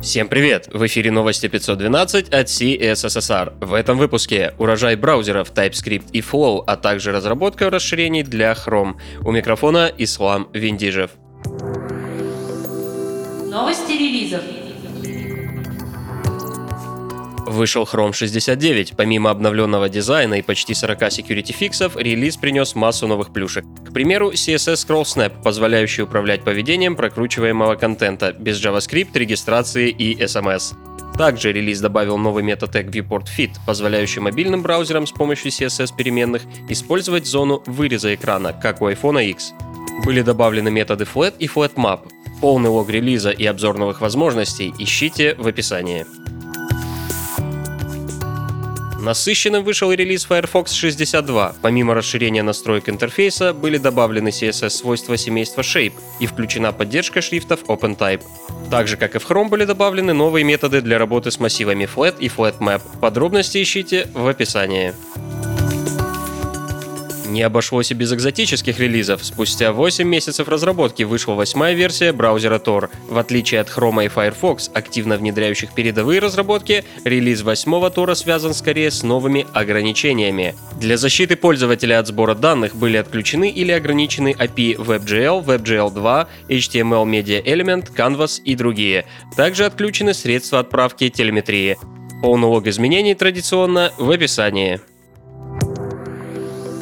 Всем привет! В эфире новости 512 от CSSR. В этом выпуске урожай браузеров TypeScript и Flow, а также разработка расширений для Chrome. У микрофона Ислам Виндижев. Новости релизов. Вышел Chrome 69. Помимо обновленного дизайна и почти 40 security фиксов, релиз принес массу новых плюшек. К примеру, CSS Scroll Snap, позволяющий управлять поведением прокручиваемого контента без JavaScript, регистрации и SMS. Также релиз добавил новый Tag Viewport Fit, позволяющий мобильным браузерам с помощью CSS переменных использовать зону выреза экрана, как у iPhone X. Были добавлены методы Flat и FlatMap. Полный лог релиза и обзор новых возможностей ищите в описании. Насыщенным вышел релиз Firefox 62. Помимо расширения настроек интерфейса, были добавлены CSS-свойства семейства Shape и включена поддержка шрифтов OpenType. Так же, как и в Chrome, были добавлены новые методы для работы с массивами Flat и FlatMap. Подробности ищите в описании. Не обошлось и без экзотических релизов. Спустя 8 месяцев разработки вышла восьмая версия браузера Tor. В отличие от Chrome и Firefox, активно внедряющих передовые разработки, релиз восьмого Tor связан скорее с новыми ограничениями. Для защиты пользователя от сбора данных были отключены или ограничены API WebGL, WebGL 2, HTML Media Element, Canvas и другие. Также отключены средства отправки телеметрии. Полный лог изменений традиционно в описании.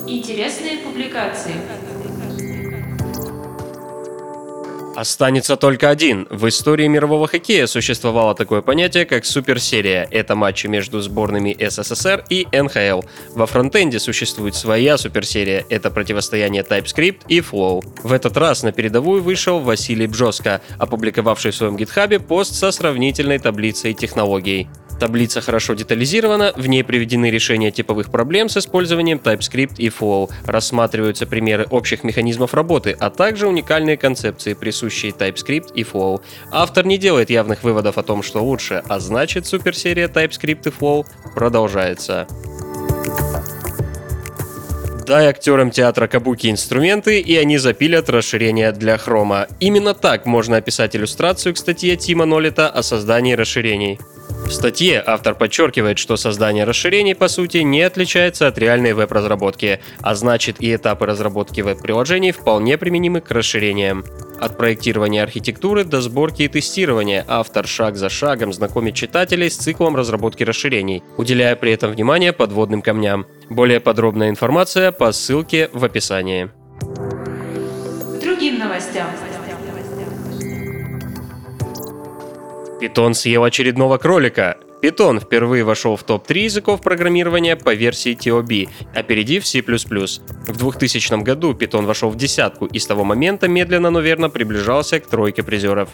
Интересные публикации. Останется только один. В истории мирового хоккея существовало такое понятие, как суперсерия. Это матчи между сборными СССР и НХЛ. Во фронтенде существует своя суперсерия. Это противостояние TypeScript и Flow. В этот раз на передовую вышел Василий Бжоска, опубликовавший в своем гитхабе пост со сравнительной таблицей технологий. Таблица хорошо детализирована, в ней приведены решения типовых проблем с использованием TypeScript и Flow, рассматриваются примеры общих механизмов работы, а также уникальные концепции, присущие TypeScript и Flow. Автор не делает явных выводов о том, что лучше, а значит суперсерия TypeScript и Flow продолжается. Дай актерам театра Кабуки инструменты, и они запилят расширение для хрома. Именно так можно описать иллюстрацию к статье Тима Нолита о создании расширений. В статье автор подчеркивает, что создание расширений по сути не отличается от реальной веб-разработки, а значит и этапы разработки веб-приложений вполне применимы к расширениям. От проектирования архитектуры до сборки и тестирования автор шаг за шагом знакомит читателей с циклом разработки расширений, уделяя при этом внимание подводным камням. Более подробная информация по ссылке в описании. Другим новостям. Питон съел очередного кролика. Python впервые вошел в топ-3 языков программирования по версии TOB, опередив C++. В 2000 году Python вошел в десятку и с того момента медленно, но верно приближался к тройке призеров.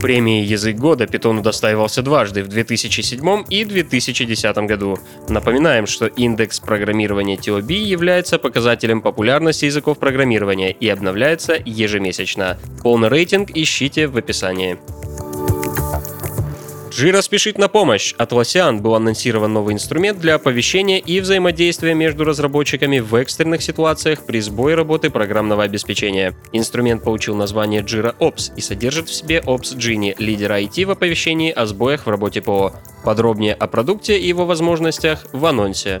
Премии «Язык года» Python удостаивался дважды в 2007 и 2010 году. Напоминаем, что индекс программирования TOB является показателем популярности языков программирования и обновляется ежемесячно. Полный рейтинг ищите в описании. Jira спешит на помощь. От Лосиан был анонсирован новый инструмент для оповещения и взаимодействия между разработчиками в экстренных ситуациях при сбое работы программного обеспечения. Инструмент получил название Jira Ops и содержит в себе Ops Genie, лидера IT в оповещении о сбоях в работе ПО. Подробнее о продукте и его возможностях в анонсе.